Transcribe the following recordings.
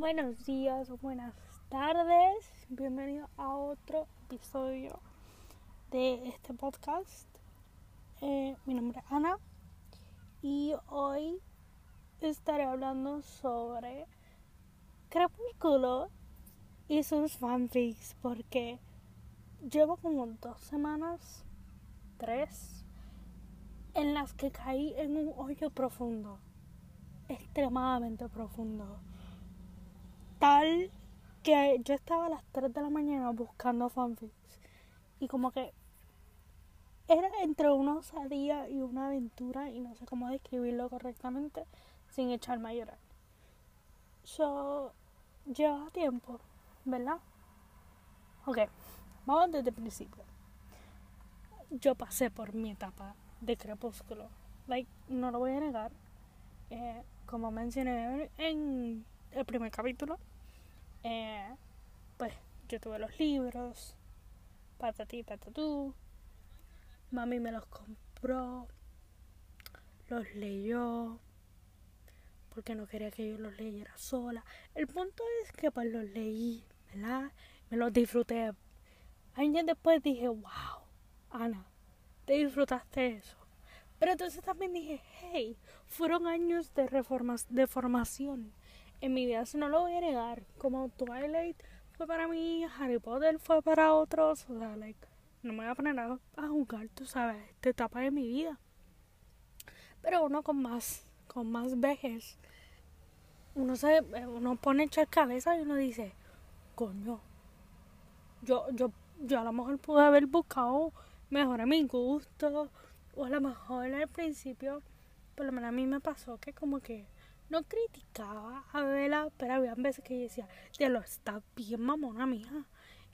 Buenos días o buenas tardes. Bienvenido a otro episodio de este podcast. Eh, mi nombre es Ana y hoy estaré hablando sobre Crepúsculo y sus fanfics porque llevo como dos semanas, tres, en las que caí en un hoyo profundo, extremadamente profundo tal que yo estaba a las 3 de la mañana buscando fanfics y como que era entre una osadía y una aventura y no sé cómo describirlo correctamente sin echarme a llorar. So, lleva tiempo, ¿verdad? Ok, vamos desde el principio. Yo pasé por mi etapa de crepúsculo. Like, no lo voy a negar. Eh, como mencioné en el primer capítulo, eh, pues yo tuve los libros, patatí, patatú, mami me los compró, los leyó, porque no quería que yo los leyera sola. El punto es que pues los leí, ¿verdad? Me los disfruté. Años después dije, wow, Ana, te disfrutaste eso. Pero entonces también dije, hey, fueron años de, reformas, de formación en mi vida, eso no lo voy a negar. Como Twilight fue para mí, Harry Potter fue para otros, o sea, like, no me voy a poner a, a jugar, tú sabes, esta etapa de mi vida. Pero uno con más, con más vejez, uno se, uno pone echar cabeza y uno dice, coño, yo, yo, yo a lo mejor pude haber buscado mejor a mi gusto, o a lo mejor al principio, por lo menos a mí me pasó que como que no criticaba a Bella, pero había veces que yo decía, ya lo está bien mamona mija.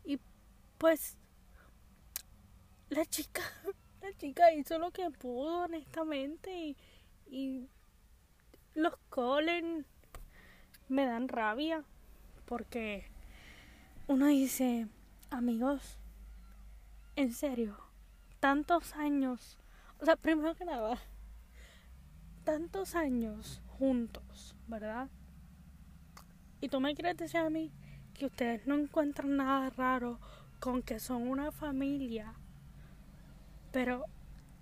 Y pues la chica, la chica hizo lo que pudo, honestamente, y, y los Colin me dan rabia porque uno dice, amigos, en serio, tantos años, o sea, primero que nada, tantos años juntos, ¿verdad? Y tú me quieres decir a mí que ustedes no encuentran nada raro con que son una familia, pero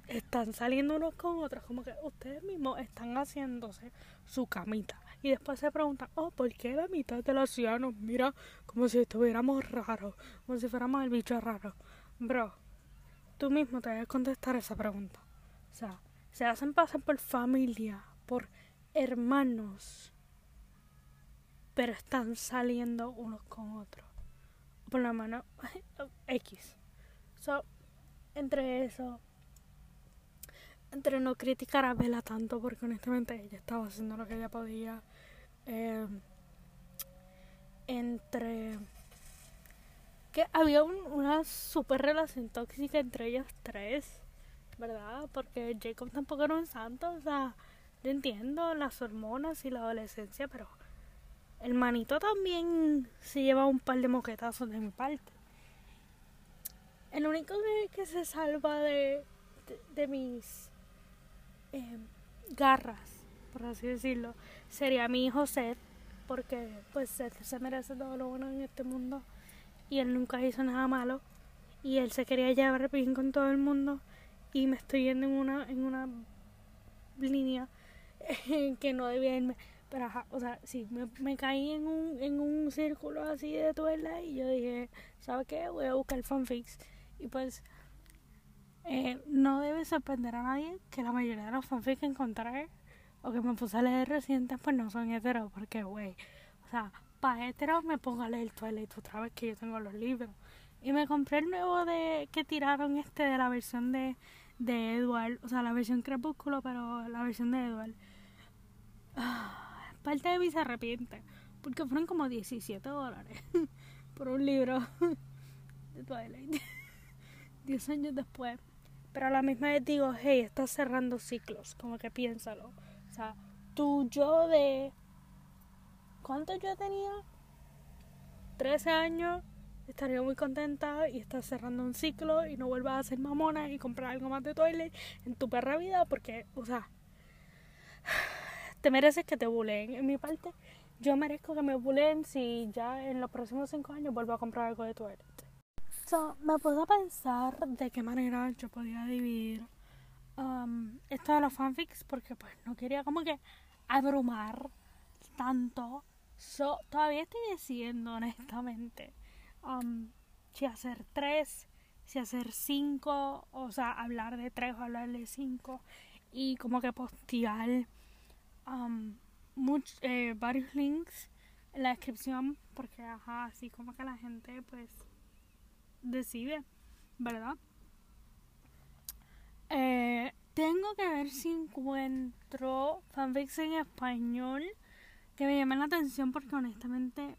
están saliendo unos con otros, como que ustedes mismos están haciéndose su camita. Y después se preguntan, oh, ¿por qué la mitad de los ciudadanos mira como si estuviéramos raros, como si fuéramos el bicho raro? Bro, tú mismo te debes contestar esa pregunta. O sea, se hacen pasar por familia, por hermanos, pero están saliendo unos con otros. Por la mano X. So, entre eso, entre no criticar a Bella tanto, porque honestamente ella estaba haciendo lo que ella podía. Eh, entre que había una super relación tóxica entre ellos tres, ¿verdad? Porque Jacob tampoco era un santo, o sea, yo entiendo las hormonas y la adolescencia, pero el manito también se lleva un par de moquetazos de mi parte. El único que, se salva de, de, mis eh, garras, por así decirlo, sería mi hijo Seth, porque pues Seth se merece todo lo bueno en este mundo y él nunca hizo nada malo y él se quería llevar bien con todo el mundo y me estoy yendo en una en una línea que no debía irme. Pero, o sea, sí, me, me, caí en un, en un círculo así de tuerla y yo dije, ¿sabes qué? Voy a buscar fanfics. Y pues, eh, no debe sorprender a nadie que la mayoría de los fanfics que encontré o que me puse a leer recientes, pues no son heteros, porque, güey, o sea, para heteros me pongo a leer Twilight otra vez que yo tengo los libros. Y me compré el nuevo de que tiraron este de la versión de, de Edward, o sea, la versión crepúsculo, pero la versión de Edward. Parte de mí se arrepiente. Porque fueron como 17 dólares por un libro de Twilight. 10 años después. Pero a la misma vez digo, hey, estás cerrando ciclos. Como que piénsalo. O sea, tú yo de. ¿Cuánto yo tenía? 13 años. Estaría muy contenta y estás cerrando un ciclo y no vuelvas a ser mamona y comprar algo más de Twilight en tu perra vida porque, o sea te mereces que te buleen. En mi parte, yo merezco que me bulen si ya en los próximos cinco años vuelvo a comprar algo de Twilight. So, me puse a pensar de qué manera yo podía dividir um, esto de los fanfics porque pues no quería como que abrumar tanto. So, todavía estoy decidiendo honestamente um, si hacer tres, si hacer cinco, o sea, hablar de tres o hablar de cinco y como que postear um, varios links en la descripción porque ajá, así como que la gente pues decide, ¿verdad? Eh, tengo que ver si encuentro fanfics en español que me llamen la atención porque honestamente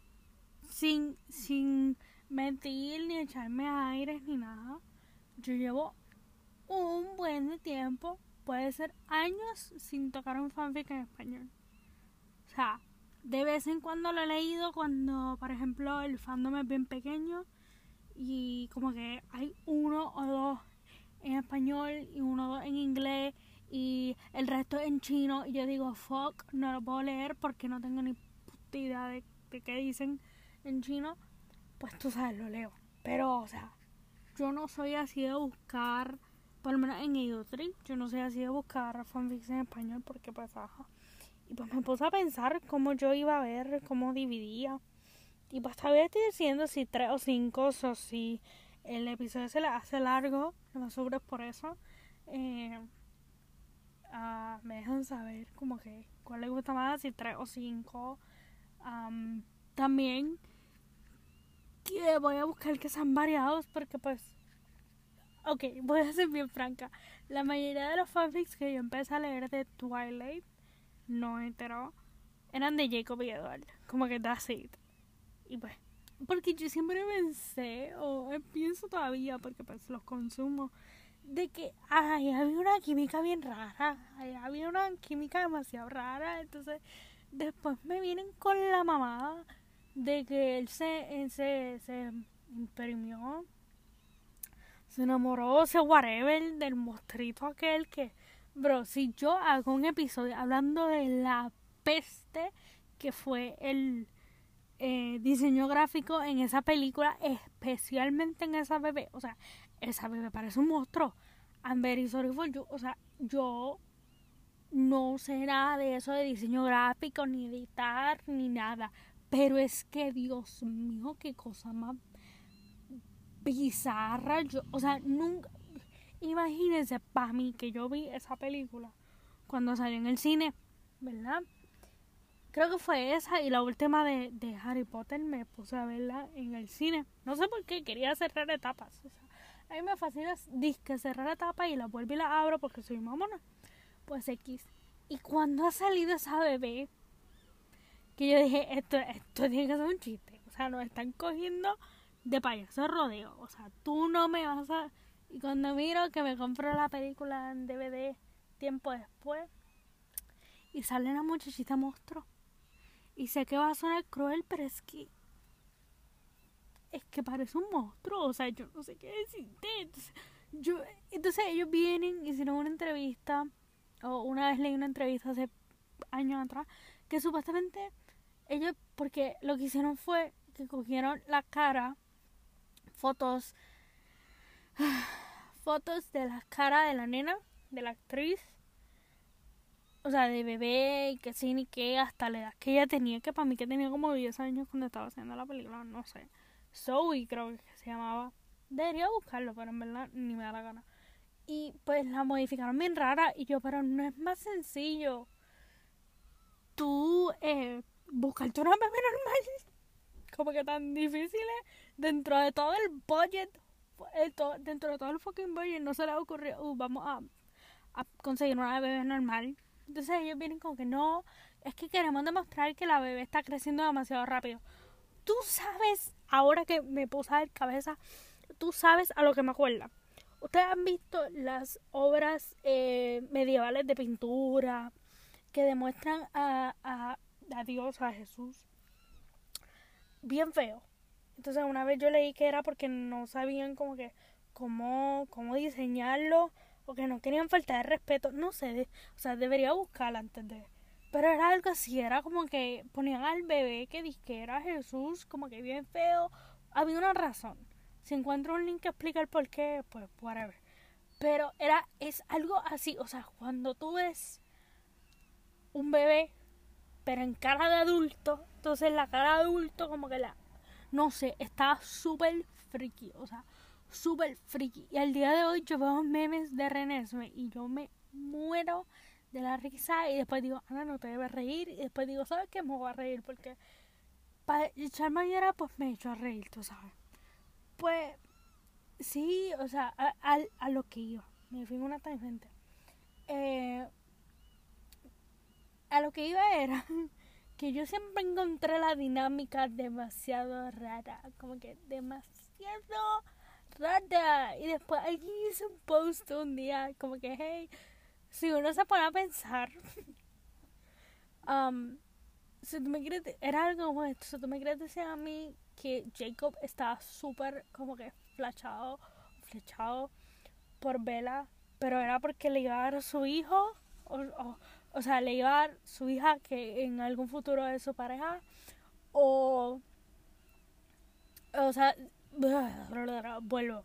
sin, sin mentir ni echarme aires ni nada, yo llevo un buen tiempo, puede ser años sin tocar un fanfic en español. O sea, de vez en cuando lo he leído cuando, por ejemplo, el fandom es bien pequeño y como que hay uno o dos en español y uno o dos en inglés y el resto en chino. Y yo digo fuck no lo puedo leer porque no tengo ni puta idea de, qué dicen en chino. Pues tú sabes lo leo. Pero o sea yo no soy así de buscar por lo en Eudry yo no soy así de buscar fanfics en español porque pues ajá y pues me puse a pensar cómo yo iba a ver cómo dividía y pues todavía estoy diciendo si tres o cinco o si el episodio se le hace largo, no me sobres por eso. Eh, uh, me dejan saber como que cuál les gusta más, si tres o cinco. Um, también que voy a buscar que sean variados porque pues ok, voy a ser bien franca. La mayoría de los fanfics que yo empecé a leer de Twilight, no entero, eran de Jacob y Edward. Como que that's it. Y pues, porque yo siempre pensé, o pienso todavía, porque pues los consumo, de que ay, había una química bien rara, ay, había una química demasiado rara, entonces después me vienen con la mamá de que él se, se, se imprimió, se enamoró, se whatever del mostrito aquel que, bro, si yo hago un episodio hablando de la peste que fue el eh, diseño gráfico en esa película, especialmente en esa bebé. O sea, esa bebé parece un monstruo. I'm very sorry for you. O sea, yo no sé nada de eso de diseño gráfico, ni editar, ni nada. Pero es que, Dios mío, qué cosa más bizarra. Yo, o sea, nunca. Imagínense para mí que yo vi esa película cuando salió en el cine, ¿verdad? Creo que fue esa y la última de, Harry Potter me puse a verla en el cine. No sé por qué, quería cerrar etapas. A mí me fascina disque cerrar etapas y la vuelvo y la abro porque soy mamona. Pues X. Y cuando ha salido esa bebé, que yo dije, esto, esto tiene que ser un chiste. O sea, nos están cogiendo de payaso rodeo. O sea, tú no me vas a... Y cuando miro que me compro la película en DVD tiempo después y sale una muchachita monstruo y sé que va a sonar cruel, pero es que. Es que parece un monstruo. O sea, yo no sé qué decirte. Yo, entonces ellos vienen, hicieron una entrevista. O una vez leí una entrevista hace años atrás. Que supuestamente ellos. Porque lo que hicieron fue que cogieron la cara. Fotos. Fotos de la cara de la nena. De la actriz o sea, de bebé y que sí, ni que hasta la edad que ella tenía, que para mí que tenía como 10 años cuando estaba haciendo la película, no sé. Zoe creo que se llamaba. Debería buscarlo, pero en verdad ni me da la gana. Y pues la modificaron bien rara y yo, pero no es más sencillo tú eh, buscarte una bebé normal. Como que tan difícil dentro de todo el budget, dentro de todo el fucking budget, no se le ocurrió, uh, vamos a, conseguir una bebé normal entonces ellos vienen como que no, es que queremos demostrar que la bebé está creciendo demasiado rápido. Tú sabes, ahora que me puse a cabeza, tú sabes a lo que me acuerda. Ustedes han visto las obras eh, medievales de pintura que demuestran a, a, a Dios, a Jesús, bien feo. Entonces una vez yo leí que era porque no sabían como que cómo, cómo diseñarlo porque no querían faltar de respeto, no sé, o sea, debería buscarla antes de... Pero era algo así, era como que ponían al bebé que que era Jesús, como que bien feo. Había una razón. Si encuentro un link que explica el por qué, pues whatever. Pero era, es algo así, o sea, cuando tú ves un bebé, pero en cara de adulto, entonces la cara adulto como que la, no sé, estaba súper friki, o sea, súper friki. Y al día de hoy yo veo memes de Renesme y yo me muero de la risa y después digo, Ana, no te debes reír. Y después digo, ¿sabes qué? Me voy a reír porque para echarme a pues me echo a reír, tú sabes. Pues sí, o sea, a, a, lo que iba. Me fui en una tangente. Eh, a lo que iba era que yo siempre encontré la dinámica demasiado rara. Como que demasiado rara. Y después alguien hizo un post un día como que, hey, si uno se pone a pensar, um, si tú me quieres, era algo como esto, si tú me quieres decir a mí que Jacob estaba súper como que flechado, flechado por Bella, pero era porque le iba a dar a su hijo, o, o sea, le iba a dar su hija que en algún futuro es su pareja, o, o sea, vuelvo.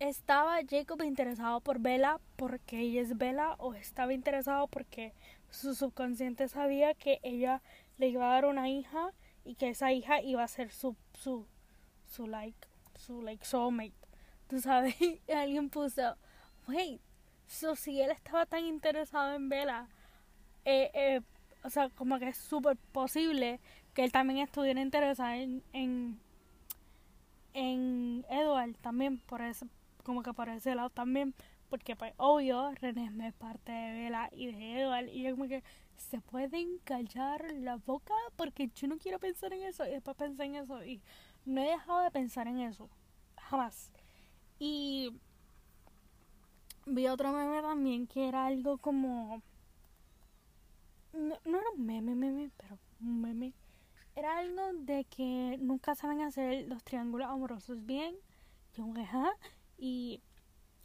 ¿Estaba Jacob interesado por Bella porque ella es Bella o estaba interesado porque su subconsciente sabía que ella le iba a dar una hija y que esa hija iba a ser su su su like su like soulmate. Tú sabes alguien puso wait so si él estaba tan interesado en Bella eh, eh, o sea como que es súper posible que él también estuviera interesado en, en en Edward también por eso como que por ese lado también, porque pues obvio, René es parte de Bella y de Edward, y yo como que se pueden callar la boca porque yo no quiero pensar en eso, y después pensé en eso, y no he dejado de pensar en eso, jamás. Y vi otro meme también que era algo como... No, no era un meme, meme, pero un meme. Era algo de que nunca saben hacer los triángulos amorosos bien. Yo. Y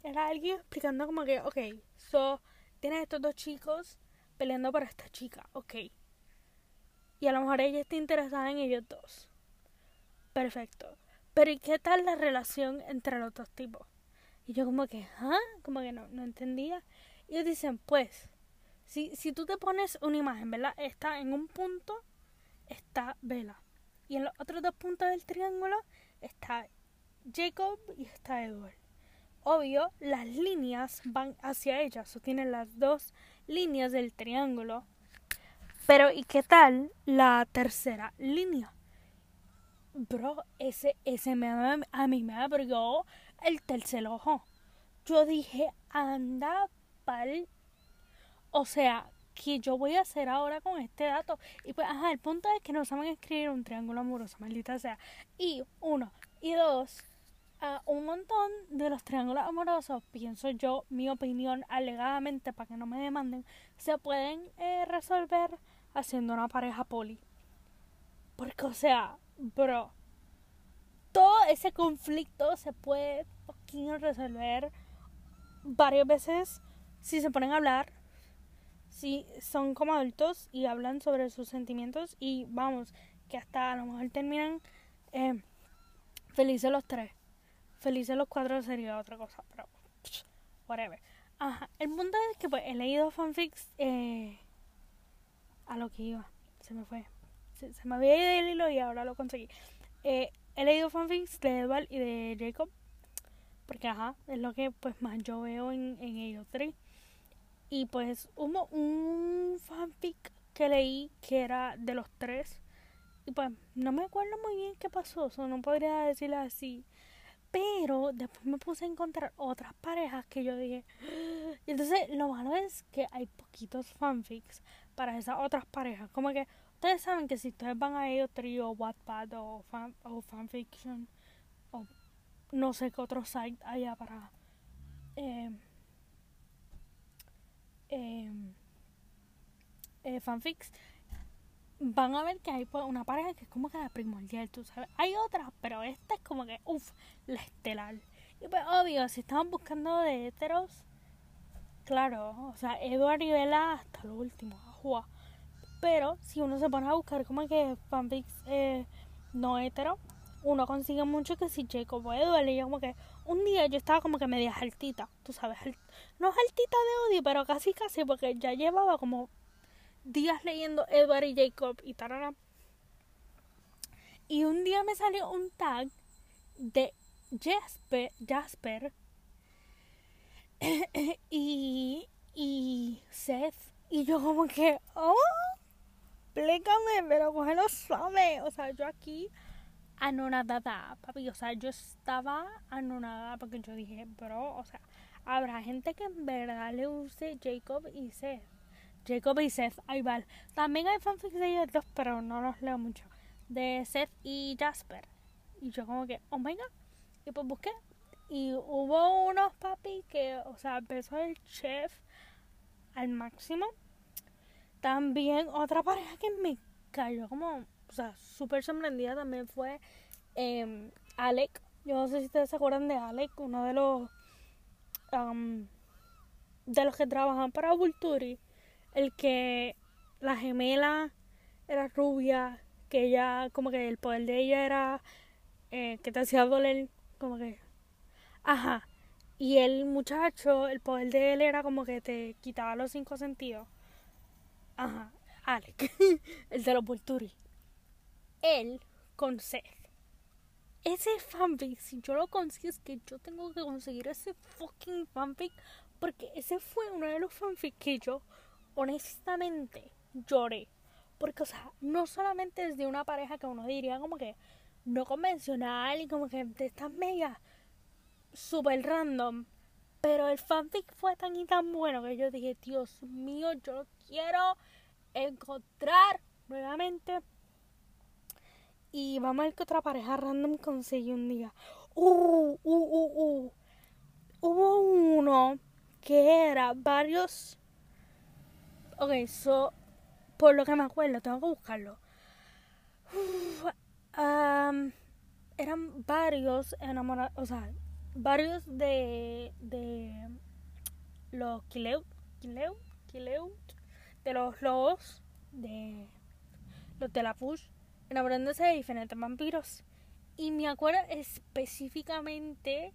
era alguien explicando como que, ok, so, tienes estos dos chicos peleando por esta chica, ok. Y a lo mejor ella está interesada en ellos dos. Perfecto. Pero ¿y qué tal la relación entre los dos tipos? Y yo como que, ¿ah? Como que no, no entendía. Y ellos dicen, pues, si, si tú te pones una imagen, ¿verdad? Está en un punto, está Vela. Y en los otros dos puntos del triángulo está Jacob y está Edward obvio, las líneas van hacia ellas, o tienen las dos líneas del triángulo. Pero, ¿y qué tal la tercera línea? Bro, ese, ese me, a mí me abrió el tercer ojo. Yo dije, anda pal. O sea, ¿qué yo voy a hacer ahora con este dato? Y pues, ajá, el punto es que no saben escribir un triángulo amoroso, maldita sea. Y uno, y dos, un montón de los triángulos amorosos, pienso yo, mi opinión, alegadamente, para que no me demanden, se pueden eh, resolver haciendo una pareja poli. Porque, o sea, bro, todo ese conflicto se puede resolver varias veces si se ponen a hablar, si son como adultos y hablan sobre sus sentimientos y vamos, que hasta a lo mejor terminan eh, felices los tres. Felices los cuatro sería otra cosa, pero whatever. Ajá, el punto es que pues he leído fanfics eh, a lo que iba, se me fue. Se, me había ido el hilo y ahora lo conseguí. Eh, he leído fanfics de Edward y de Jacob, porque ajá, es lo que pues más yo veo en, en ellos tres. Y pues hubo un fanfic que leí que era de los tres. Y pues no me acuerdo muy bien qué pasó, o no podría decirle así. Pero después me puse a encontrar otras parejas que yo dije. Y entonces lo malo es que hay poquitos fanfics para esas otras parejas. Como que ustedes saben que si ustedes van a ellos trío, Wattpad o, fan, o fanfiction o no sé qué otro site haya para eh, eh, eh, fanfics van a ver que hay pues, una pareja que es como que la primordial, tú sabes. Hay otras, pero esta es como que, uff, la estelar. Y pues obvio, si estaban buscando de heteros, claro, o sea, Edward y Bella hasta lo último, ajua. Pero si uno se pone a buscar como que fanfics eh, no hetero, uno consigue mucho que si Jacob o Edward, y yo como que un día yo estaba como que media altita, tú sabes, no es altita de odio, pero casi casi, porque ya llevaba como días leyendo Edward y Jacob y tarara. Y un día me salió un tag de Jasper, Jasper y, y Seth. Y yo como que, oh, explícame, pero lo sabe. O sea, yo aquí anonadada, papi. O sea, yo estaba anonadada porque yo dije, bro, o sea, habrá gente que en verdad le use Jacob y Seth. Jacob y Seth, ahí va. También hay fanfics de ellos dos, pero no los leo mucho. De Seth y Jasper. Y yo como que, oh my god. Y pues busqué. Y hubo unos papi que, o sea, empezó el chef al máximo. También otra pareja que me cayó como o sea, súper sorprendida también fue eh, Alec. Yo no sé si ustedes se acuerdan de Alec, uno de los de los que trabajan para Vulturi. El que la gemela era rubia, que ella, como que el poder de ella era eh, que te hacía doler, como que. Ajá. Y el muchacho, el poder de él era como que te quitaba los cinco sentidos. Ajá. Alec, el de los Vulturi él con Seth. Ese fanfic, si yo lo consigo, es que yo tengo que conseguir ese fucking fanfic. Porque ese fue uno de los fanfics que yo, honestamente, lloré. Porque, o sea, no solamente es de una pareja que uno diría como que no convencional y como que de estas mega super random. Pero el fanfic fue tan y tan bueno que yo dije, Dios mío, yo quiero encontrar nuevamente y vamos a ver que otra pareja random conseguí un día. Uh, uh, uh, uh. Hubo uno que era varios. Ok, so. Por lo que me acuerdo, tengo que buscarlo. Um, eran varios enamorados. O sea, varios de. de. Los Kileut. Kileut. Kileut. De los lobos. De. Los de la Push enamorándose de diferentes vampiros. Y me acuerdo específicamente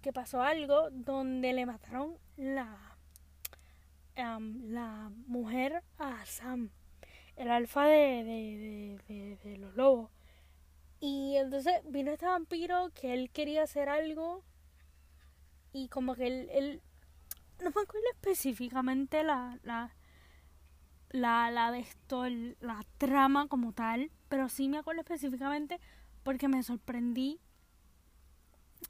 que pasó algo donde le mataron la, la mujer a Sam, el alfa de, de, los lobos. Y entonces vino este vampiro que él quería hacer algo y como que él, él no me acuerdo específicamente la, la, la, la de esto, la trama como tal, pero sí me acuerdo específicamente porque me sorprendí.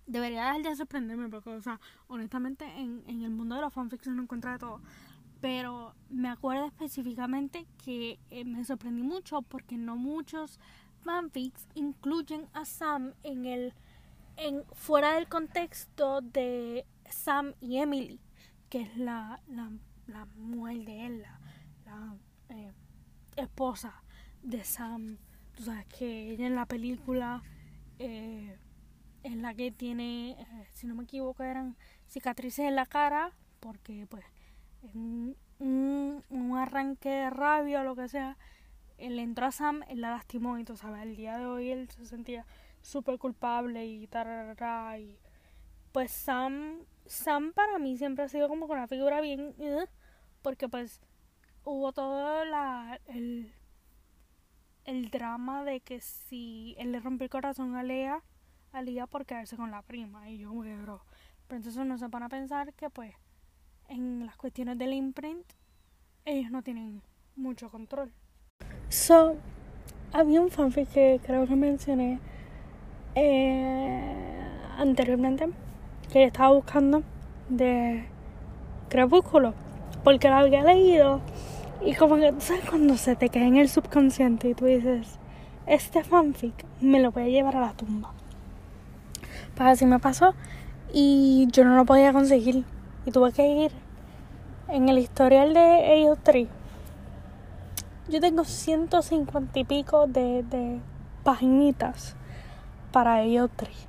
Debería dejar de sorprenderme porque, o sea, honestamente en, en el mundo de los fanfics no encuentro de todo. Pero me acuerdo específicamente que eh, me sorprendí mucho porque no muchos fanfics incluyen a Sam en el en fuera del contexto de Sam y Emily, que es la, la, la mujer de él, la, eh, esposa de Sam. Tú sabes que ella en la película eh, es la que tiene, eh, si no me equivoco, eran cicatrices en la cara, porque pues en un, un, arranque de rabia o lo que sea, él entró a Sam, él la lastimó y tú sabes, el día de hoy él se sentía súper culpable y tarara, y pues Sam, Sam para mí siempre ha sido como con una figura bien, porque pues hubo todo la, el, el drama de que si él le rompió el corazón a Lea, a Lea por quedarse con la prima. Y yo, me bro. Pero entonces uno se pone a pensar que, pues, en las cuestiones del imprint, ellos no tienen mucho control. So, había un fanfic que creo que mencioné eh, anteriormente, que estaba buscando de Crepúsculo, porque lo había leído y como que, ¿sabes? Cuando se te queda en el subconsciente y tú dices, este fanfic me lo voy a llevar a la tumba. Pues así me pasó y yo no lo podía conseguir. Y tuve que ir en el historial de ellos tres. Yo tengo 150 y pico de, de paginitas para ellos tres.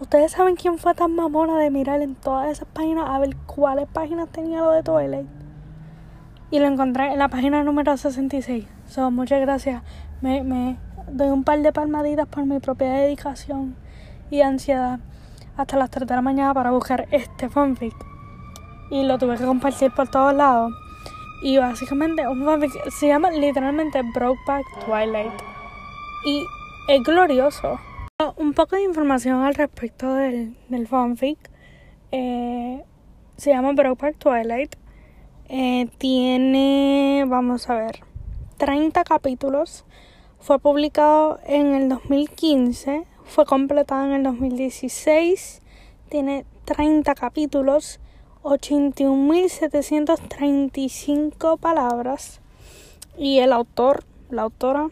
Ustedes saben quién fue tan mamona de mirar en todas esas páginas a ver cuáles páginas tenía lo de Twilight. Y lo encontré en la página número 66. So, muchas gracias. Me, me doy un par de palmaditas por mi propia dedicación y ansiedad hasta las 3 de la mañana para buscar este fanfic. Y lo tuve que compartir por todos lados. Y básicamente un fanfic se llama literalmente Brokeback Twilight. Y es glorioso. Un poco de información al respecto del, del fanfic. Eh, se llama Brokeback Twilight. Eh, tiene, vamos a ver, 30 capítulos. Fue publicado en el 2015 fue completada en el 2016. Tiene 30 capítulos, 81.735 palabras. Y el autor, la autora,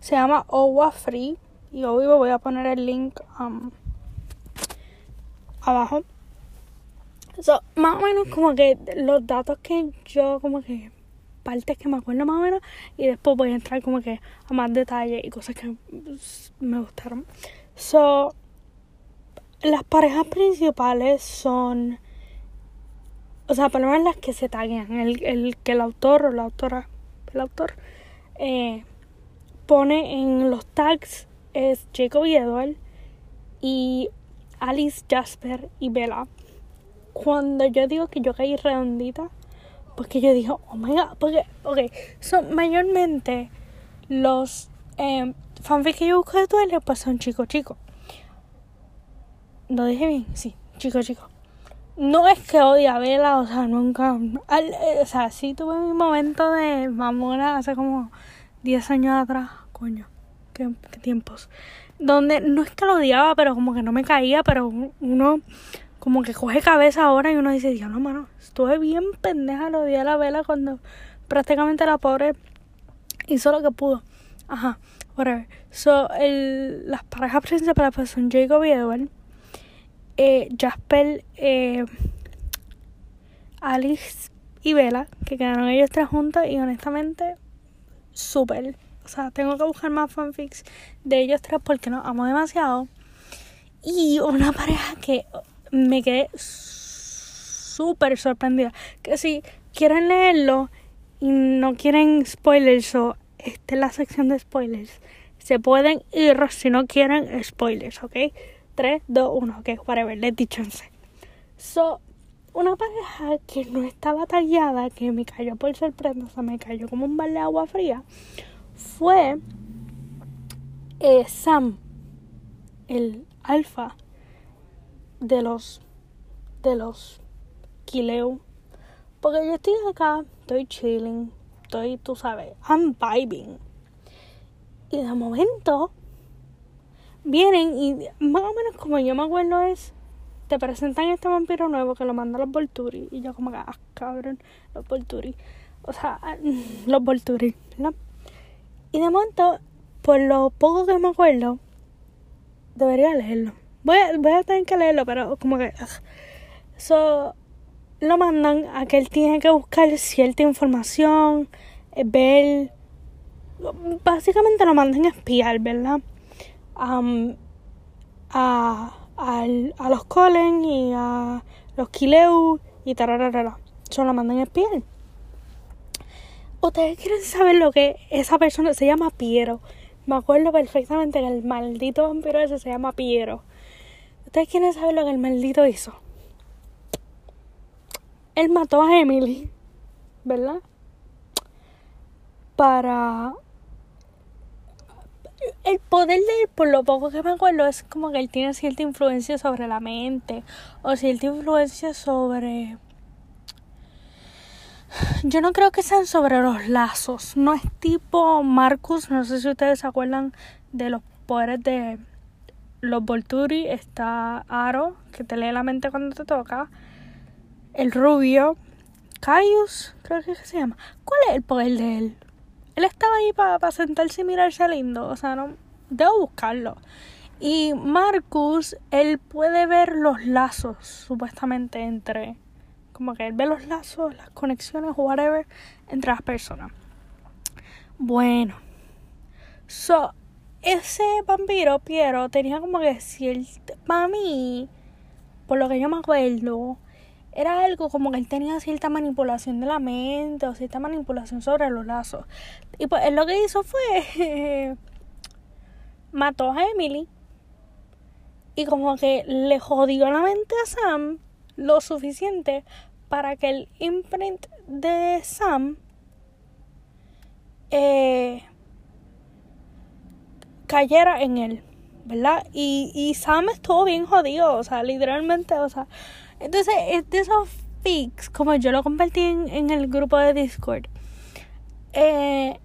se llama Owa Free. Y voy a poner el link um, abajo. Más o menos como que los datos que yo como que partes que me acuerdo más o menos y después voy a entrar como que a más detalle y cosas que me gustaron. So, las parejas principales son, o sea, por lo menos las que se taguean, el, el que el autor o la autora, el autor, eh, pone en los tags es Jacob y Edward y Alice, Jasper y Bella. Cuando yo digo que yo caí redondita, porque yo dije, oh my god, porque, ok, son mayormente los eh, fanfics que yo busco de Twilight, pues son chicos, chicos. ¿Lo dije bien? Sí, chicos, chicos. No es que odie a Vela, o sea, nunca. Eh, o sea, sí tuve mi momento de mamona hace como 10 años atrás, coño, qué tiempos. Donde no es que lo odiaba, pero como que no me caía, pero uno como que coge cabeza ahora y uno dice, no, mano, estuve bien pendeja, lo a la vela cuando prácticamente la pobre hizo lo que pudo. Ajá, whatever. So, el, las parejas principales pues, son Jacob y Edward. Eh, Jasper, eh, Alice y Bella, que quedaron ellos tres juntos y honestamente, súper. O sea, tengo que buscar más fanfics de ellos tres porque nos amo demasiado. Y una pareja que me quedé súper sorprendida. Que si quieren leerlo y no quieren spoilers o esta es la sección de spoilers, se pueden ir si no quieren spoilers, ¿ok? 3, 2, 1, ok, whatever, let's chance. So, una pareja que no estaba tallada, que me cayó por sorpresa, o sea, me cayó como un balde de agua fría, fue eh, Sam, el alfa de los de los Kileu. Porque yo estoy acá, estoy chilling, estoy, tú sabes, I'm vibing. Y de momento vienen y más o menos como yo me acuerdo es, te presentan este vampiro nuevo que lo manda a los Volturi. Y yo como que, ah, cabrón, los Volturi. O sea, los Volturi, ¿no? Y de momento, por lo poco que me acuerdo, debería leerlo. Voy a, voy a tener que leerlo, pero como que... So, lo mandan a que él tiene que buscar cierta información, eh, ver... Básicamente lo mandan a espiar, ¿verdad? a, a los Colen y a los Kileu y tararara. Solo lo mandan a espiar. Ustedes quieren saber lo que esa persona se llama Piero. Me acuerdo perfectamente que el maldito vampiro ese se llama Piero. ¿Ustedes quieren saber lo que el maldito hizo? Él mató a Emily, ¿verdad? Para... El poder de él, por lo poco que me acuerdo, es como que él tiene cierta influencia sobre la mente o cierta influencia sobre... Yo no creo que sean sobre los lazos. No es tipo Marcus. No sé si ustedes se acuerdan de los poderes de los Volturi, está Aro, que te lee la mente cuando te toca, el rubio, Caius, creo que se llama. ¿Cuál es el poder de él? Él estaba ahí para sentarse y mirarse lindo, o sea, no, debo buscarlo. Y Marcus, él puede ver los lazos, supuestamente, entre, como que él ve los lazos, las conexiones, whatever, entre las personas. Bueno, so, ese vampiro, Piero, tenía como que cierto. Para mí, por lo que yo me acuerdo, era algo como que él tenía cierta manipulación de la mente o cierta manipulación sobre los lazos. Y pues él lo que hizo fue mató a Emily y como que le jodió la mente a Sam lo suficiente para que el imprint de Sam eh, cayera en él, ¿verdad? Y, y Sam estuvo bien jodido, o sea, literalmente, o sea, entonces, es de esos pics, como yo lo compartí en, el grupo de Discord, eh,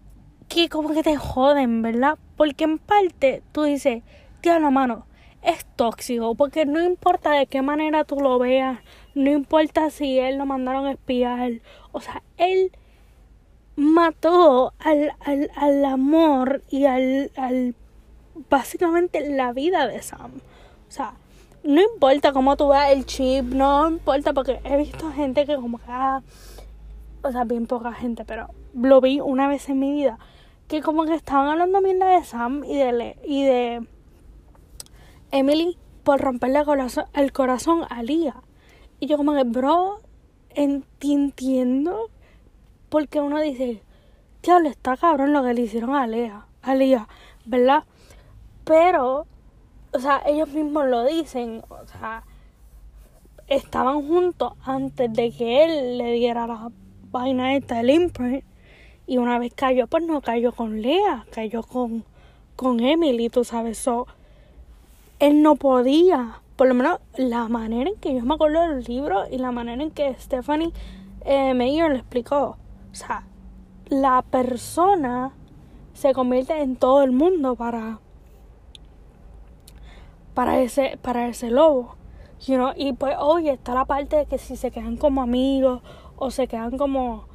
que como que te joden, ¿verdad? Porque en parte tú dices, tío, la mano, es tóxico, porque no importa de qué manera tú lo veas, no importa si él lo mandaron a espiar, o sea, él mató al, al, al amor y al, al, básicamente la vida de Sam. O sea, no importa cómo tú veas el chip, no importa porque he visto gente que como que, ah, o sea, bien poca gente, pero lo vi una vez en mi vida, que como que estaban hablando mierda de Sam y de, y de Emily por romperle el corazón, a Lía. Y yo como que, bro, entiendo porque uno dice, le está cabrón lo que le hicieron a Lea, a Lía, ¿verdad? Pero o sea, ellos mismos lo dicen, o sea, estaban juntos antes de que él le diera la vaina esta del imprint. Y una vez cayó, pues no cayó con Lea, cayó con, con Emily, tú sabes, so, él no podía, por lo menos la manera en que yo me acuerdo del libro y la manera en que Stephanie eh, Meyer le explicó. O sea, la persona se convierte en todo el mundo para para ese, para ese lobo. You know? Y pues, oye, está la parte de que si se quedan como amigos o se quedan como,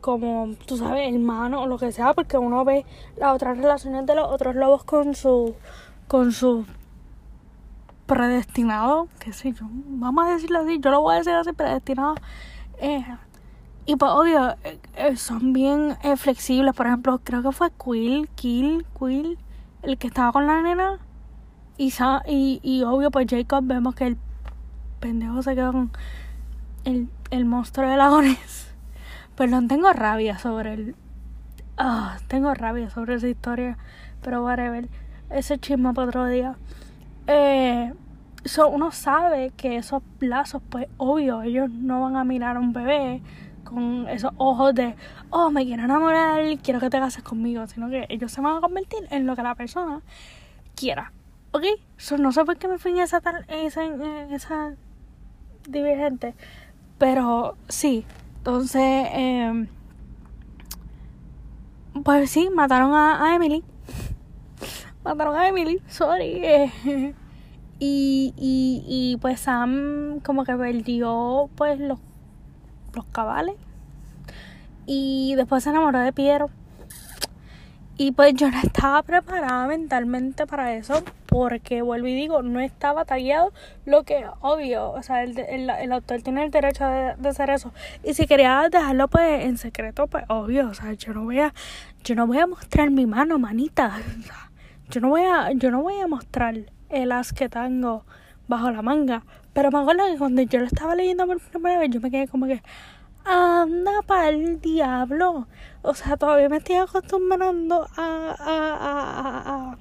como, tú sabes, hermanos o lo que sea, porque uno ve las otras relaciones de los otros lobos con su, con su predestinado, qué sé yo, vamos a decirlo así, yo lo voy a decir así, predestinado. Eh, y pues, obvio, eh, eh, son bien flexibles. Por ejemplo, creo que fue Quill, Kill, Quill, el que estaba con la nena y, y, y obvio, pues Jacob vemos que el pendejo se quedó con el, el monstruo de lagones. Perdón, tengo rabia sobre el. Ah, tengo rabia sobre esa historia. Pero whatever. Ese chisme para otro día. Eh, uno sabe que esos lazos, pues obvio, ellos no van a mirar a un bebé con esos ojos de, oh, me quiero enamorar, quiero que te cases conmigo, sino que ellos se van a convertir en lo que la persona quiera. Ok, no sé por qué me fui en esa, tal, esa, esa divergente. Pero sí, entonces, eh, pues sí, mataron a, Emily. mataron a Emily, sorry. y, y, y pues Sam como que perdió pues los, los cabales. Y después se enamoró de Piero. Y pues yo no estaba preparada mentalmente para eso porque, vuelvo y digo, no estaba tallado lo que obvio, o sea, el, el, el autor tiene el derecho de, hacer eso. Y si quería dejarlo pues en secreto, pues obvio, o sea, yo no voy a, yo no voy a mostrar mi mano, manita. yo no voy a, yo no voy a mostrar el as que tengo bajo la manga. Pero me acuerdo que cuando yo lo estaba leyendo por primera vez, yo me quedé como que anda para el diablo. O sea, todavía me estoy acostumbrando a, a, a, a,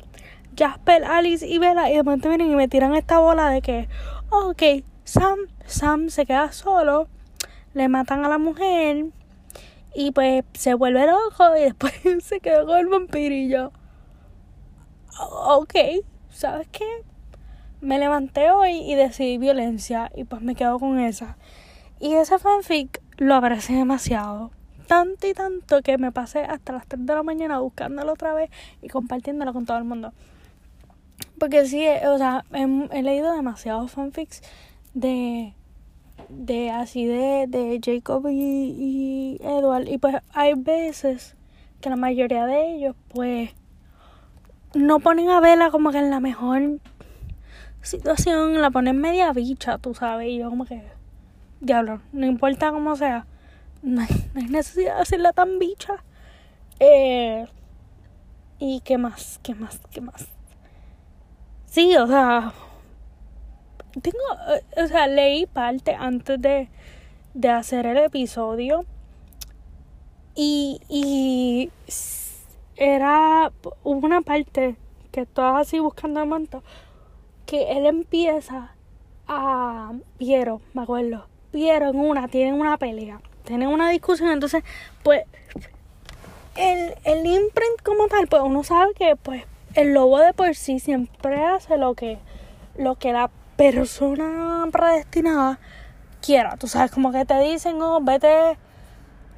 Jasper, Alice y Bella. Y de momento vienen y me tiran esta bola de que, ok, Sam, Sam se queda solo, le matan a la mujer y pues se vuelve loco y después se quedó con el vampirillo. Ok, ¿sabes qué? Me levanté hoy y decidí violencia y pues me quedo con esa. Y ese fanfic lo abracé demasiado. Tanto y tanto que me pasé hasta las 3 de la mañana buscándolo otra vez y compartiéndolo con todo el mundo. Porque sí, o sea, he, leído demasiados fanfics de de así de, de Jacob y, y Edward y pues hay veces que la mayoría de ellos pues no ponen a Vela como que en la mejor situación, la ponen media bicha, tú sabes, y yo como que diablo, no importa cómo sea, no hay, necesidad de hacerla tan bicha. Eh, y qué más, qué más, qué más. Sí, o sea, tengo, eh, o sea, leí parte antes de, de hacer el episodio y, y era una parte que estaba así buscando el manto que él empieza a Piero, me acuerdo. Piero en una, tienen una pelea, tienen una discusión, entonces, pues, el, el imprint como tal, pues uno sabe que pues el lobo de por sí siempre hace lo que, lo que la persona predestinada quiera. Tú sabes, como que te dicen, oh, vete,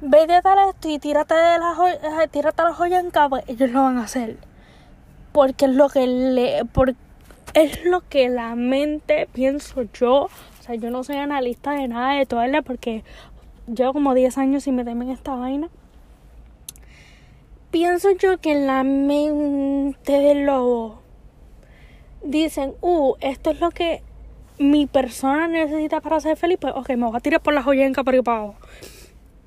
vete a tal esto y tírate de la joya, tírate la joya en cabo, ellos lo van a hacer. Porque es lo que le, porque es lo que la mente pienso yo. Yo no soy analista de nada de todo porque llevo como 10 años sin meterme en esta vaina. Pienso yo que en la mente del lobo dicen, uh, esto es lo que mi persona necesita para ser feliz, pues ok, me voy a tirar por la joyenca para ir para abajo.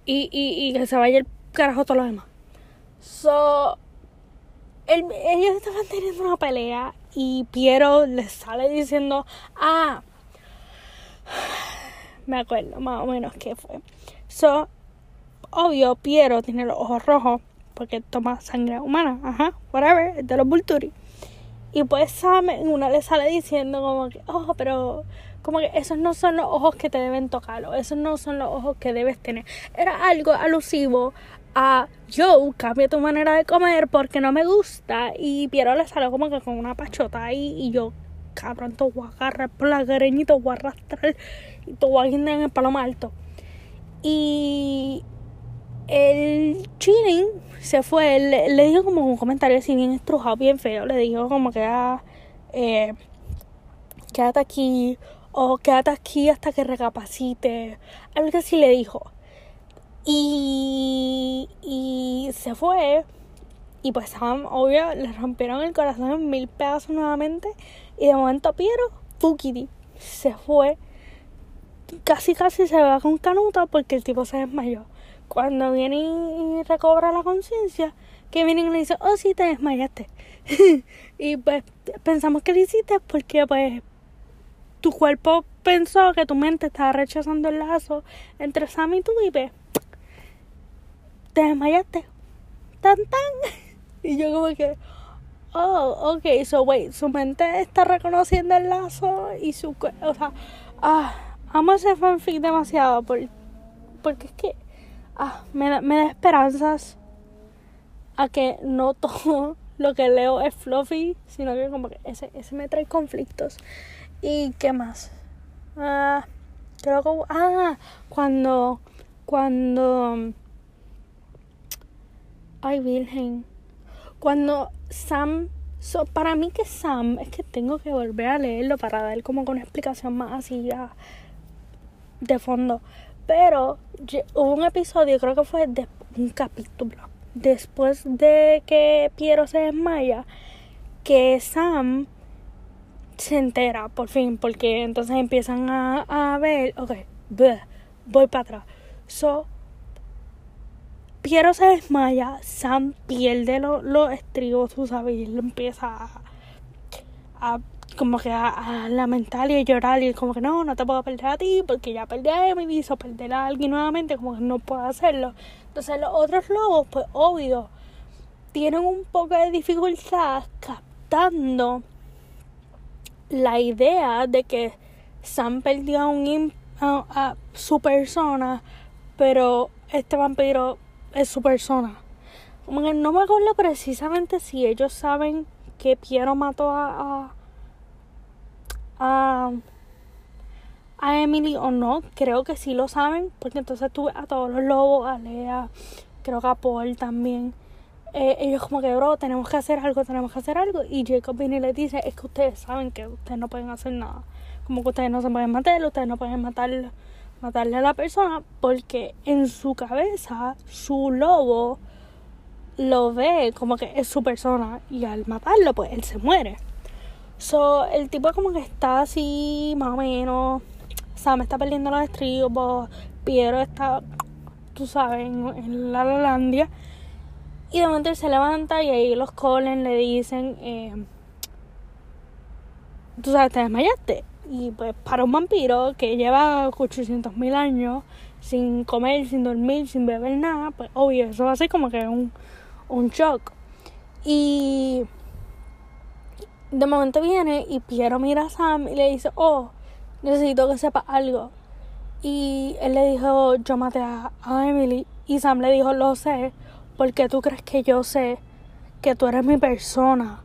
Y, y, y que se vaya el carajo todo lo demás. So, ellos estaban teniendo una pelea y Piero les sale diciendo, ah, me acuerdo más o menos qué fue. So, obvio, Piero tiene los ojos rojos porque toma sangre humana, ajá, whatever, es de los Vulturi. Y pues Sam en una le sale diciendo como que, oh, pero como que esos no son los ojos que te deben tocar, o esos no son los ojos que debes tener. Era algo alusivo a yo cambia tu manera de comer porque no me gusta. Y Piero le salió como que con una pachota ahí y yo, cabrón, te voy a agarrar por la greñita, voy a arrastrar y te voy a en el palo más alto. Y el chilling se fue, le, le, dijo como un comentario así bien estrujado, bien feo. Le dijo como que, ah, eh, quédate aquí o quédate aquí hasta que recapacite. Algo así le dijo. Y, y se fue. Y pues obvio, le rompieron el corazón en mil pedazos nuevamente. Y de momento Piero, Fukidi, se fue. Casi casi se va con canuta porque el tipo se desmayó. Cuando viene y recobra la conciencia, que vienen y le dicen, oh sí, te desmayaste. y pues pensamos que lo hiciste porque pues tu cuerpo pensó que tu mente estaba rechazando el lazo entre Sam y tú y pues te desmayaste. Tan tan. Y yo como que, oh, ok, so wait, su mente está reconociendo el lazo y su, o sea, ah, amo ese fanfic demasiado por, porque es que, ah, me da, me da esperanzas a que no todo lo que leo es fluffy, sino que como que ese, ese me trae conflictos. ¿Y qué más? Ah, creo que, ah, cuando, cuando Ay, Virgen. Cuando Sam. para mí que Sam. Es que tengo que volver a leerlo para dar como con una explicación más así de fondo. Pero hubo un episodio, creo que fue de, un capítulo. Después de que Piero se desmaya. Que Sam se entera por fin. Porque entonces empiezan a, a ver. Ok, voy para atrás. So, Piero se desmaya, Sam pierde los estribos, tú sabes, y él empieza a, como que a, lamentar y a llorar y como que no, no te puedo perder a ti porque ya perdí a Emily, hizo perder a alguien nuevamente, como que no puedo hacerlo. Entonces los otros lobos, pues obvio, tienen un poco de dificultad captando la idea de que Sam perdió a, un, a su persona, pero este vampiro es su persona. Como que no me acuerdo precisamente si ellos saben que Piero mató a, a, a, Emily o no. Creo que sí lo saben, porque entonces tuve a todos los lobos, a Lea, creo que a Paul también. Eh, ellos como que, bro, tenemos que hacer algo, tenemos que hacer algo. Y Jacob viene y le dice, es que ustedes saben que ustedes no pueden hacer nada. Como que ustedes no se pueden matar, ustedes no pueden matar matarle a la persona porque en su cabeza su lobo lo ve como que es su persona y al matarlo pues él se muere. So, el tipo como que está así más o menos, Sam está perdiendo los estribos, Piero está, tú sabes, en, la Lalandia. Y de momento él se levanta y ahí los Colen le dicen, eh, tú sabes, te desmayaste. Y pues para un vampiro que lleva 800 mil años sin comer, sin dormir, sin beber nada, pues obvio, eso va a ser como que un, un shock. Y de momento viene y Piero mira a Sam y le dice, oh, necesito que sepa algo. Y él le dijo, yo maté a, Emily. Y Sam le dijo, lo sé, porque tú crees que yo sé que tú eres mi persona.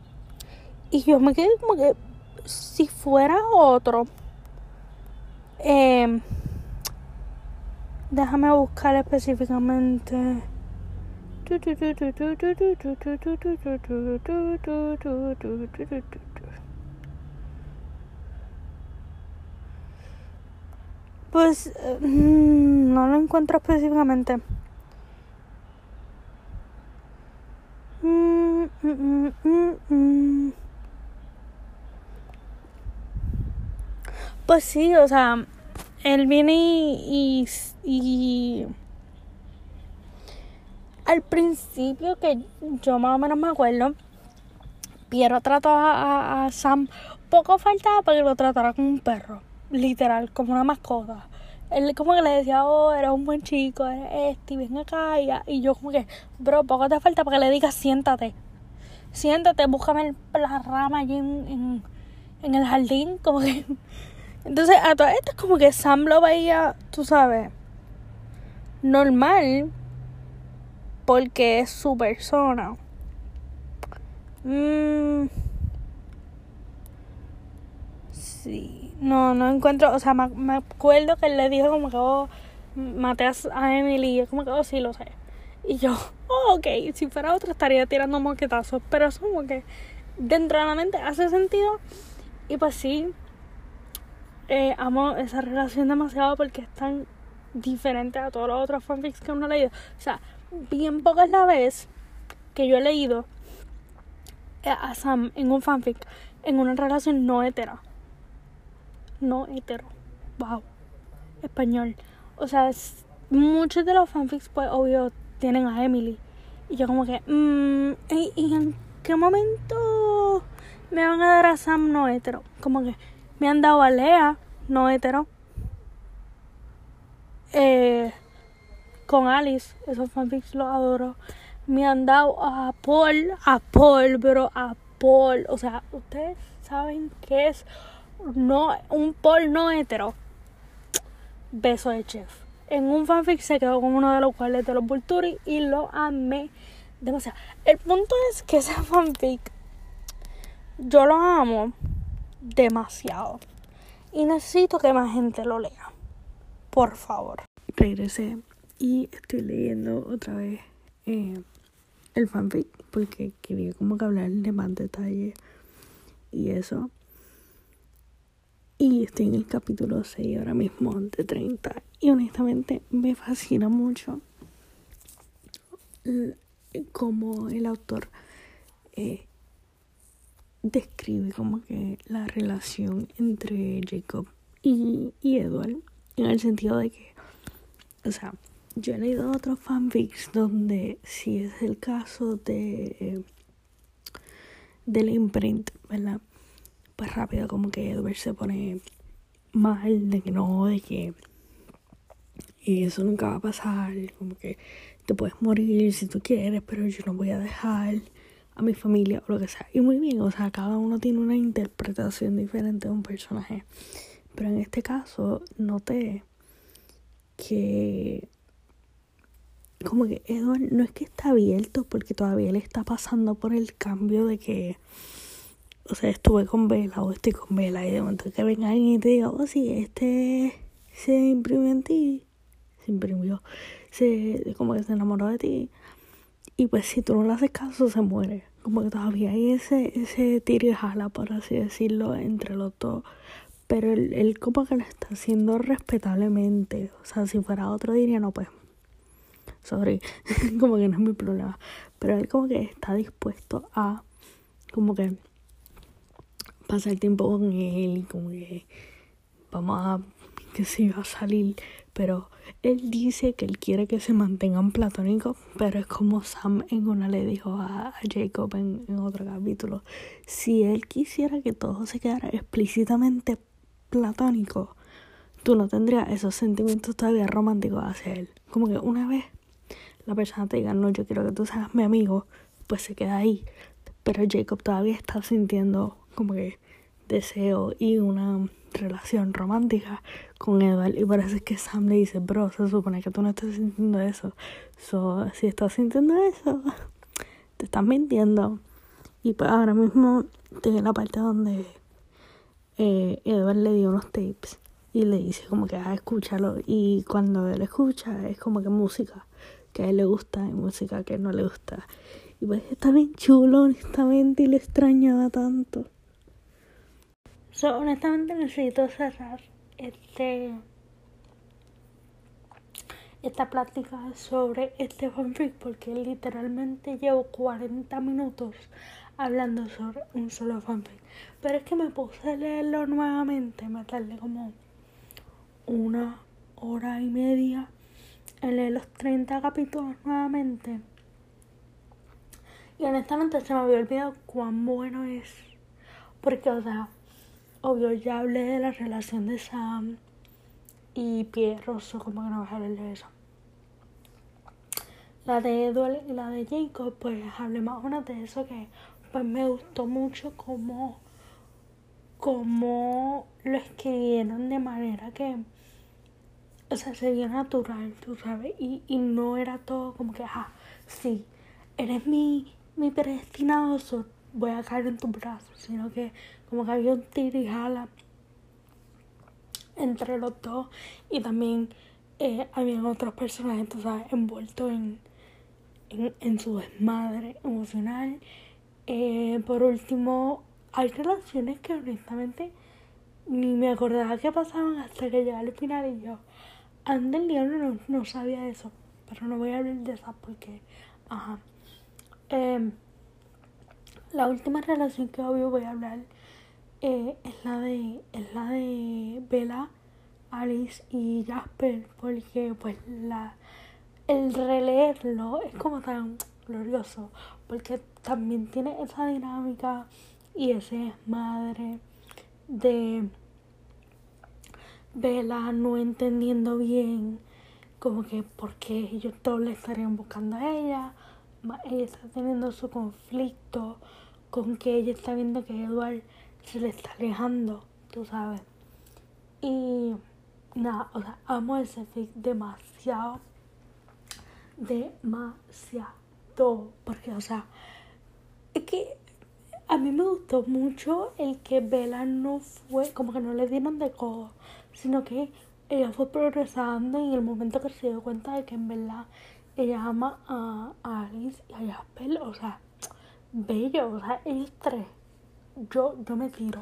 Y yo me quedé como que, si fuera otro, eh, déjame buscar específicamente. Pues no lo encuentro específicamente. Pues sí, o sea, él viene y, y al principio que yo más o menos me acuerdo, Piero trató a, Sam poco faltaba para que lo tratara como un perro, literal, como una mascota. Él como que le decía, oh, eres un buen chico, eres este, y ven acá. Y, yo como que, bro, poco te falta para que le digas, siéntate. Siéntate, búscame la rama allí en, en, el jardín, como que... Entonces, a todo esto es como que Sam lo veía, tú sabes, normal, porque es su persona. Mm. Sí, no, no encuentro, o sea, me, acuerdo que él le dijo como que, oh, maté a Emily, como que, oh, sí, lo sé. Y yo, oh, ok, si fuera otro estaría tirando moquetazos, pero es como que dentro de la mente hace sentido. Y pues sí, eh, amo esa relación demasiado porque es tan diferente a todos los otros fanfics que uno ha leído. O sea, bien poca es la vez que yo he leído a Sam en un fanfic en una relación no hetera. No hetero. Wow. Español. O sea, muchos de los fanfics, pues, obvio, tienen a Emily. Y yo como que, mmm, ¿y, en qué momento me van a dar a Sam no hetero? Como que me han dado a Lea no hetero. Eh, con Alice, esos fanfics los adoro. Me han dado a Paul, a Paul, pero a Paul. O sea, ustedes saben que es no, un Paul no hetero. Beso de chef. En un fanfic se quedó con uno de los cuales de los Vulturi y lo amé demasiado. El punto es que ese fanfic yo lo amo demasiado. Y necesito que más gente lo lea. Por favor. Regresé y estoy leyendo otra vez eh, el fanfic porque quería como que hablar de más detalle y eso. Y estoy en el capítulo 6 ahora mismo de 30 y honestamente me fascina mucho como el autor eh, describe como que la relación entre Jacob y, y Edward en el sentido de que, o sea, yo he leído otros fanfics donde si es el caso de del imprint, ¿verdad? Pues rápido como que Edward se pone mal de que no, de que y eso nunca va a pasar, como que te puedes morir si tú quieres, pero yo no voy a dejar a mi familia o lo que sea. Y muy bien, o sea, cada uno tiene una interpretación diferente de un personaje. Pero en este caso noté que como que Edward no es que está abierto porque todavía le está pasando por el cambio de que, o sea, estuve con Vela o estoy con Vela y de momento que venga alguien y te diga, oh sí, este se imprimió en ti, se imprimió, se, como que se enamoró de ti y pues si tú no le haces caso se muere, como que todavía hay ese, ese y jala, por así decirlo, entre los dos. Pero él, él como que lo está haciendo respetablemente. O sea, si fuera otro diría, no, pues sorry, como que no es mi problema, pero él como que está dispuesto a como que pasar tiempo con él y como que vamos a que se iba a salir, pero él dice que él quiere que se mantengan platónicos, pero es como Sam en una le dijo a, Jacob en, en otro capítulo, si él quisiera que todo se quedara explícitamente platónico, tú no tendrías esos sentimientos todavía románticos hacia él. Como que una vez la persona te diga, no, yo quiero que tú seas mi amigo, pues se queda ahí. Pero Jacob todavía está sintiendo como que deseo y una relación romántica con Edward. Y es que Sam le dice, bro, se supone que tú no estás sintiendo eso. So, si estás sintiendo eso, te estás mintiendo. Y pues ahora mismo estoy la parte donde eh, Edward le dio unos tapes y le dice como que, ah, escúchalo. Y cuando él escucha es como que música que a él le gusta y música que no le gusta. Y pues está bien chulo, honestamente, y le extrañaba tanto. So, honestamente necesito cerrar este esta plática sobre este fanfic porque literalmente llevo 40 minutos hablando sobre un solo fanfic. Pero es que me puse a leerlo nuevamente, me tardé como una hora y media en leer los 30 capítulos nuevamente. Y honestamente se me había olvidado cuán bueno es. Porque, o sea, obvio, ya hablé de la relación de Sam y Pierre Rosso, como que no voy a hablar de eso. La de y la de Jacob, pues hablé más o menos de eso que pues me gustó mucho como lo escribieron de manera que o sea, se veía natural, tú sabes, y, y no era todo como que, ah, sí, eres mi, mi predestinado, voy a caer en tu brazo, sino que como que había un tiro y jala entre los dos y también eh, habían otros personajes, tú sabes, envueltos en, en, su desmadre emocional. Eh, por último, hay relaciones que honestamente ni me acordaba que pasaban hasta que llegaba al final y yo, antes no, no sabía eso, pero no voy a hablar de esa porque, ajá. Em, la última relación que obvio voy a hablar eh, es la de es la de Bella, Alice y Jasper, porque pues la el releerlo es como tan glorioso, porque también tiene esa dinámica y ese madre de Vela no entendiendo bien como que por qué ellos todos le estarían buscando a ella, ella está teniendo su conflicto con que ella está viendo que Edward se le está alejando, tú sabes. Y nada, o sea, amo ese fic demasiado, demasiado, porque, o sea, es que a mí me gustó mucho el que Bella no fue, como que no le dieron de codo sino que ella fue progresando y en el momento que se dio cuenta de que en verdad ella ama a, Alice y a Jasper, o sea, bello, o sea, ellos tres, yo, yo me tiro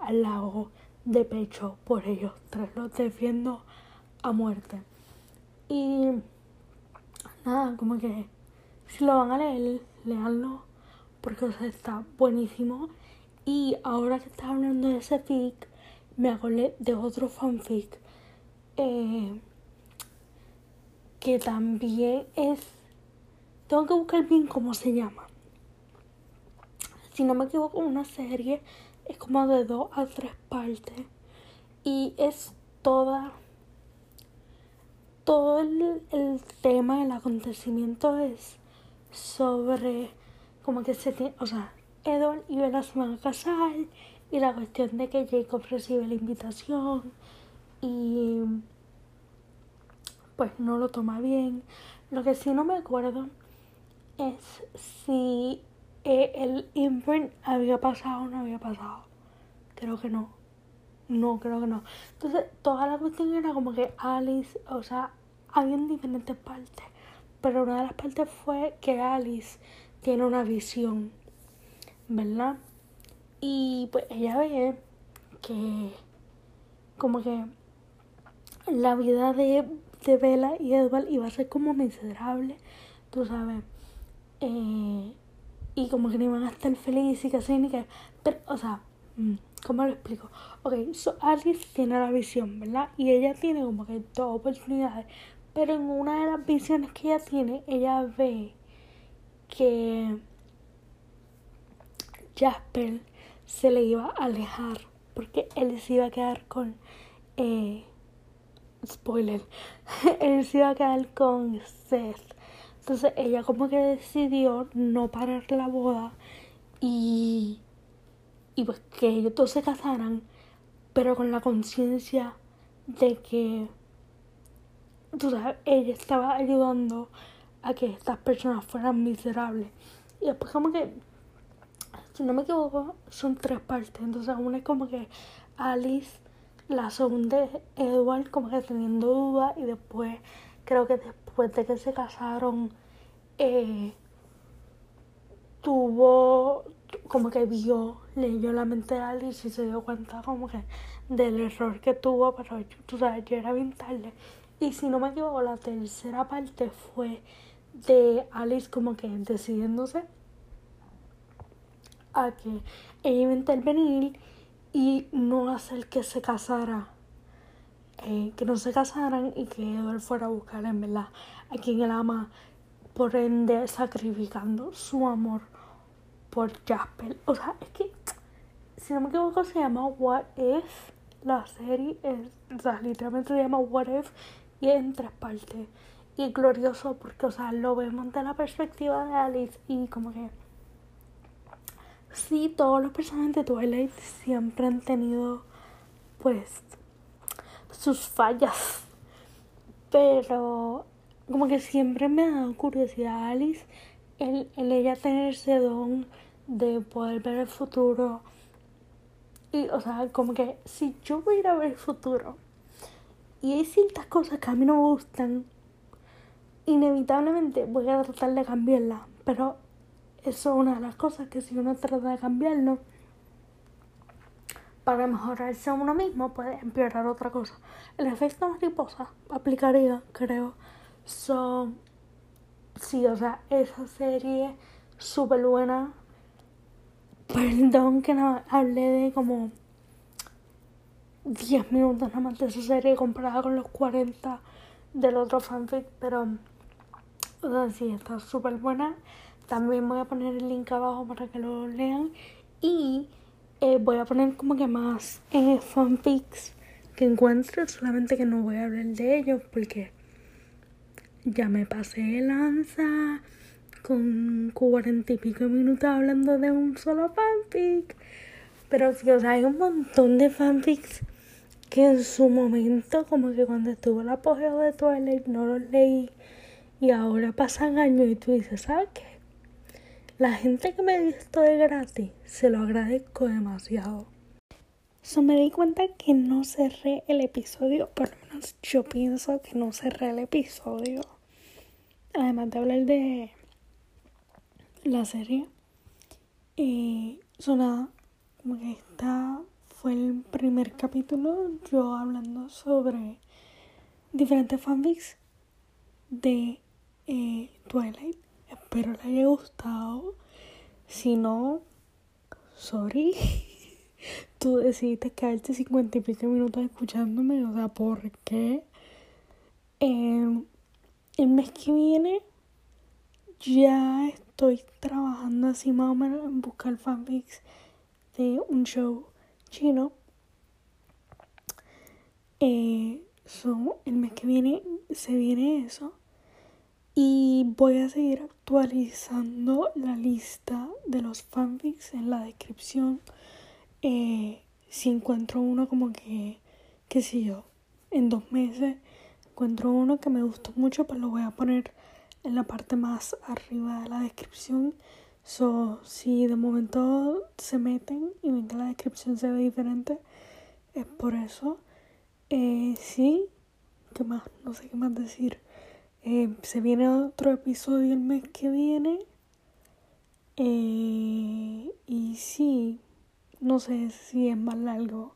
al lado de pecho por ellos tres, los defiendo a muerte. Y nada, como que si lo van a leer, leanlo, porque o sea, está buenísimo. Y ahora que estás hablando de ese fic, me acordé de otro fanfic eh, que también es tengo que buscar bien cómo se llama. Si no me equivoco una serie es como de dos a tres partes. Y es toda todo el, el tema el acontecimiento es sobre como que se tiene o sea Edward y Bella se van a casar y la cuestión de que Jacob recibe la invitación y pues no lo toma bien. Lo que sí no me acuerdo es si eh, el imprint había pasado o no había pasado. Creo que no. No, creo que no. Entonces, toda la cuestión era como que Alice, o sea, habían diferentes partes. Pero una de las partes fue que Alice tiene una visión, ¿verdad? Y pues ella ve que como que la vida de, de Bella y Edward iba a ser como miserable, tú sabes. Eh, y como que no iban a estar felices y que así ni que... Pero, o sea, mm, ¿cómo lo explico? Ok, so Alice tiene la visión, ¿verdad? Y ella tiene como que dos oportunidades. Pero en una de las visiones que ella tiene, ella ve que Jasper se le iba a alejar porque él se iba a quedar con... Eh, spoiler, él se iba a quedar con Seth. Entonces ella como que decidió no parar la boda y, y pues que ellos todos se casaran, pero con la conciencia de que, tú sabes, ella estaba ayudando a que estas personas fueran miserables. Y después como que, si no me equivoco, son tres partes. Entonces una es como que Alice, la segunda es Edward como que teniendo dudas y después creo que después de que se casaron eh, tuvo como que vio, leyó la mente de Alice y se dio cuenta como que del error que tuvo, pero tú sabes, ya era bien tarde. Y si no me equivoco, la tercera parte fue de Alice como que decidiéndose a que ella iba a intervenir y no hacer que se casara. Eh, que no se casaran y que Edward fuera a buscar en verdad a quien él ama, por ende sacrificando su amor por Jasper. O sea, es que, si no me equivoco, se llama What If. La serie es, o sea, literalmente se llama What If y es en tres partes. Y glorioso porque, o sea, lo vemos de la perspectiva de Alice y como que... Sí, todos los personajes de Twilight siempre han tenido, pues, sus fallas. Pero como que siempre me ha dado curiosidad Alice el, el ella tener ese don de poder ver el futuro. Y, o sea, como que si yo voy a ir a ver el futuro y hay ciertas cosas que a mí no me gustan, inevitablemente voy a tratar de cambiarlas. Pero eso es una de las cosas que si uno trata de cambiarlo para mejorarse a uno mismo, puede empeorar otra cosa. El efecto mariposa aplicaría, creo. So, sí, o sea, esa serie súper buena. Perdón que no hablé de como 10 minutos nada más de esa serie comparada con los 40 del otro fanfic, pero o sea, sí, está súper buena. También voy a poner el link abajo para que lo lean. Y eh, voy a poner como que más eh, fanfics que encuentre, solamente que no voy a hablar de ellos porque ya me pasé lanza con cuarenta y pico minutos hablando de un solo fanfic. Pero sí, o sea, hay un montón de fanfics que en su momento, como que cuando estuvo el apogeo de Twilight, no los leí. Y ahora pasan años y tú dices, ¿sabes qué? La gente que me dio esto de gratis, se lo agradezco demasiado. So, me di cuenta que no cerré el episodio, por lo menos yo pienso que no cerré el episodio. Además de hablar de la serie. Y sonaba como que esta fue el primer capítulo yo hablando sobre diferentes fanfics de eh, Twilight. Espero le haya gustado. Si no, sorry. Tú decidiste quedarte cincuenta y pico minutos escuchándome. O sea, ¿por qué? Eh, el mes que viene ya estoy trabajando así más o menos en buscar fanfics de un show chino. Eh, el mes que viene se viene eso. Y voy a seguir actualizando la lista de los fanfics en la descripción. Eh, si encuentro uno como que, qué sé yo, en dos meses encuentro uno que me gustó mucho, pues lo voy a poner en la parte más arriba de la descripción. So, si de momento se meten y ven que la descripción se ve diferente, es por eso. Eh, sí, ¿qué más? No sé qué más decir. Eh, se viene otro episodio el mes que viene. Eh, y sí, no sé si es más largo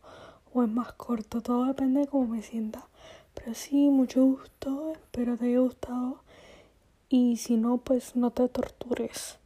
o es más corto. Todo depende de cómo me sienta. Pero sí, mucho gusto. Espero te haya gustado. Y si no, pues no te tortures.